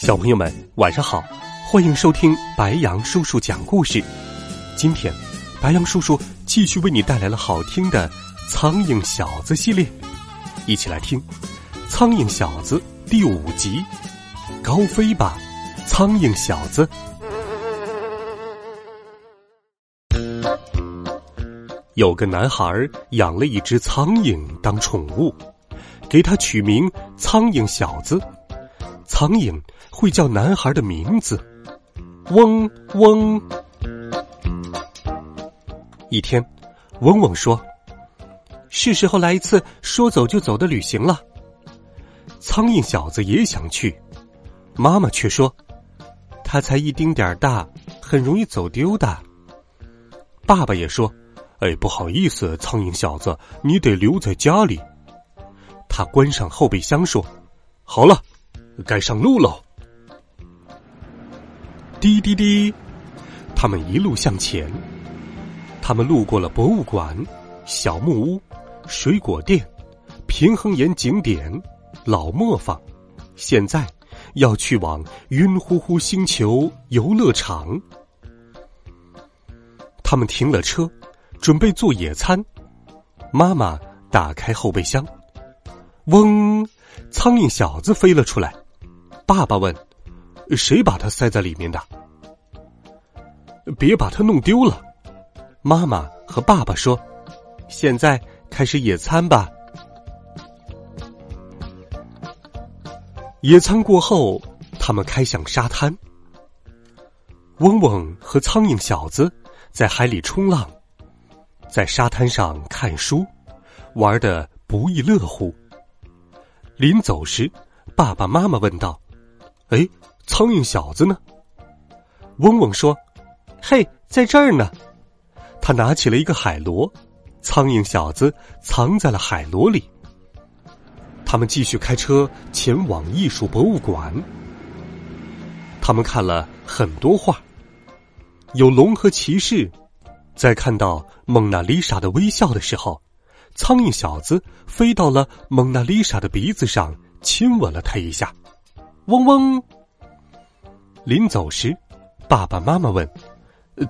小朋友们，晚上好！欢迎收听白杨叔叔讲故事。今天，白杨叔叔继续为你带来了好听的《苍蝇小子》系列，一起来听《苍蝇小子》第五集《高飞吧，苍蝇小子》。有个男孩养了一只苍蝇当宠物，给它取名“苍蝇小子”。苍蝇会叫男孩的名字，嗡嗡。一天，嗡嗡说：“是时候来一次说走就走的旅行了。”苍蝇小子也想去，妈妈却说：“他才一丁点儿大，很容易走丢的。”爸爸也说：“哎，不好意思，苍蝇小子，你得留在家里。”他关上后备箱说：“好了。”该上路喽！滴滴滴，他们一路向前。他们路过了博物馆、小木屋、水果店、平衡岩景点、老磨坊，现在要去往晕乎乎星球游乐场。他们停了车，准备做野餐。妈妈打开后备箱，嗡，苍蝇小子飞了出来。爸爸问：“谁把它塞在里面的？别把它弄丢了。”妈妈和爸爸说：“现在开始野餐吧。”野餐过后，他们开向沙滩。嗡嗡和苍蝇小子在海里冲浪，在沙滩上看书，玩的不亦乐乎。临走时，爸爸妈妈问道。哎，苍蝇小子呢？嗡嗡说：“嘿，在这儿呢。”他拿起了一个海螺，苍蝇小子藏在了海螺里。他们继续开车前往艺术博物馆。他们看了很多画，有龙和骑士。在看到蒙娜丽莎的微笑的时候，苍蝇小子飞到了蒙娜丽莎的鼻子上，亲吻了她一下。嗡嗡。临走时，爸爸妈妈问：“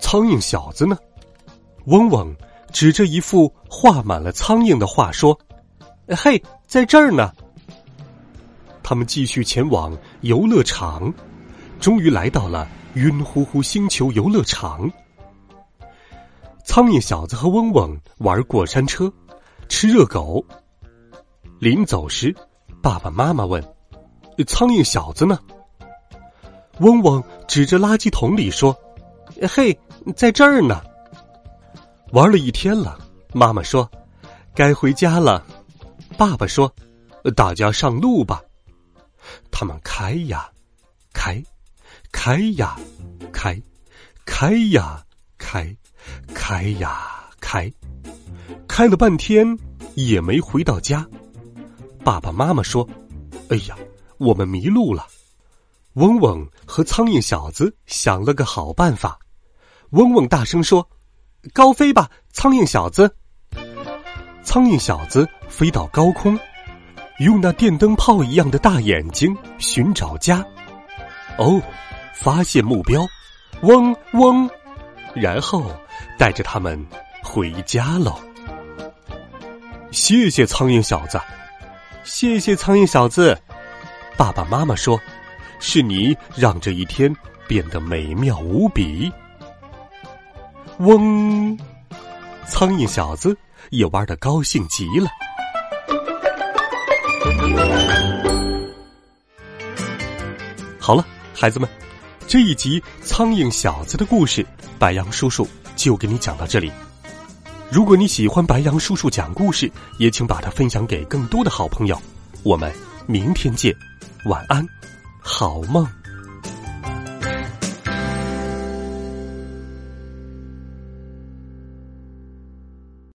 苍蝇小子呢？”嗡嗡指着一幅画满了苍蝇的画说：“嘿，在这儿呢。”他们继续前往游乐场，终于来到了晕乎乎星球游乐场。苍蝇小子和嗡嗡玩过山车，吃热狗。临走时，爸爸妈妈问。苍蝇小子呢？嗡嗡指着垃圾桶里说：“嘿，在这儿呢。”玩了一天了，妈妈说：“该回家了。”爸爸说：“大家上路吧。”他们开呀，开，开呀，开，开呀，开，开呀，开，开了半天也没回到家。爸爸妈妈说：“哎呀！”我们迷路了，嗡嗡和苍蝇小子想了个好办法。嗡嗡大声说：“高飞吧，苍蝇小子！”苍蝇小子飞到高空，用那电灯泡一样的大眼睛寻找家。哦，发现目标，嗡嗡，然后带着他们回家喽。谢谢苍蝇小子，谢谢苍蝇小子。爸爸妈妈说：“是你让这一天变得美妙无比。”嗡，苍蝇小子也玩的高兴极了。好了，孩子们，这一集《苍蝇小子》的故事，白杨叔叔就给你讲到这里。如果你喜欢白杨叔叔讲故事，也请把它分享给更多的好朋友。我们明天见。晚安，好梦。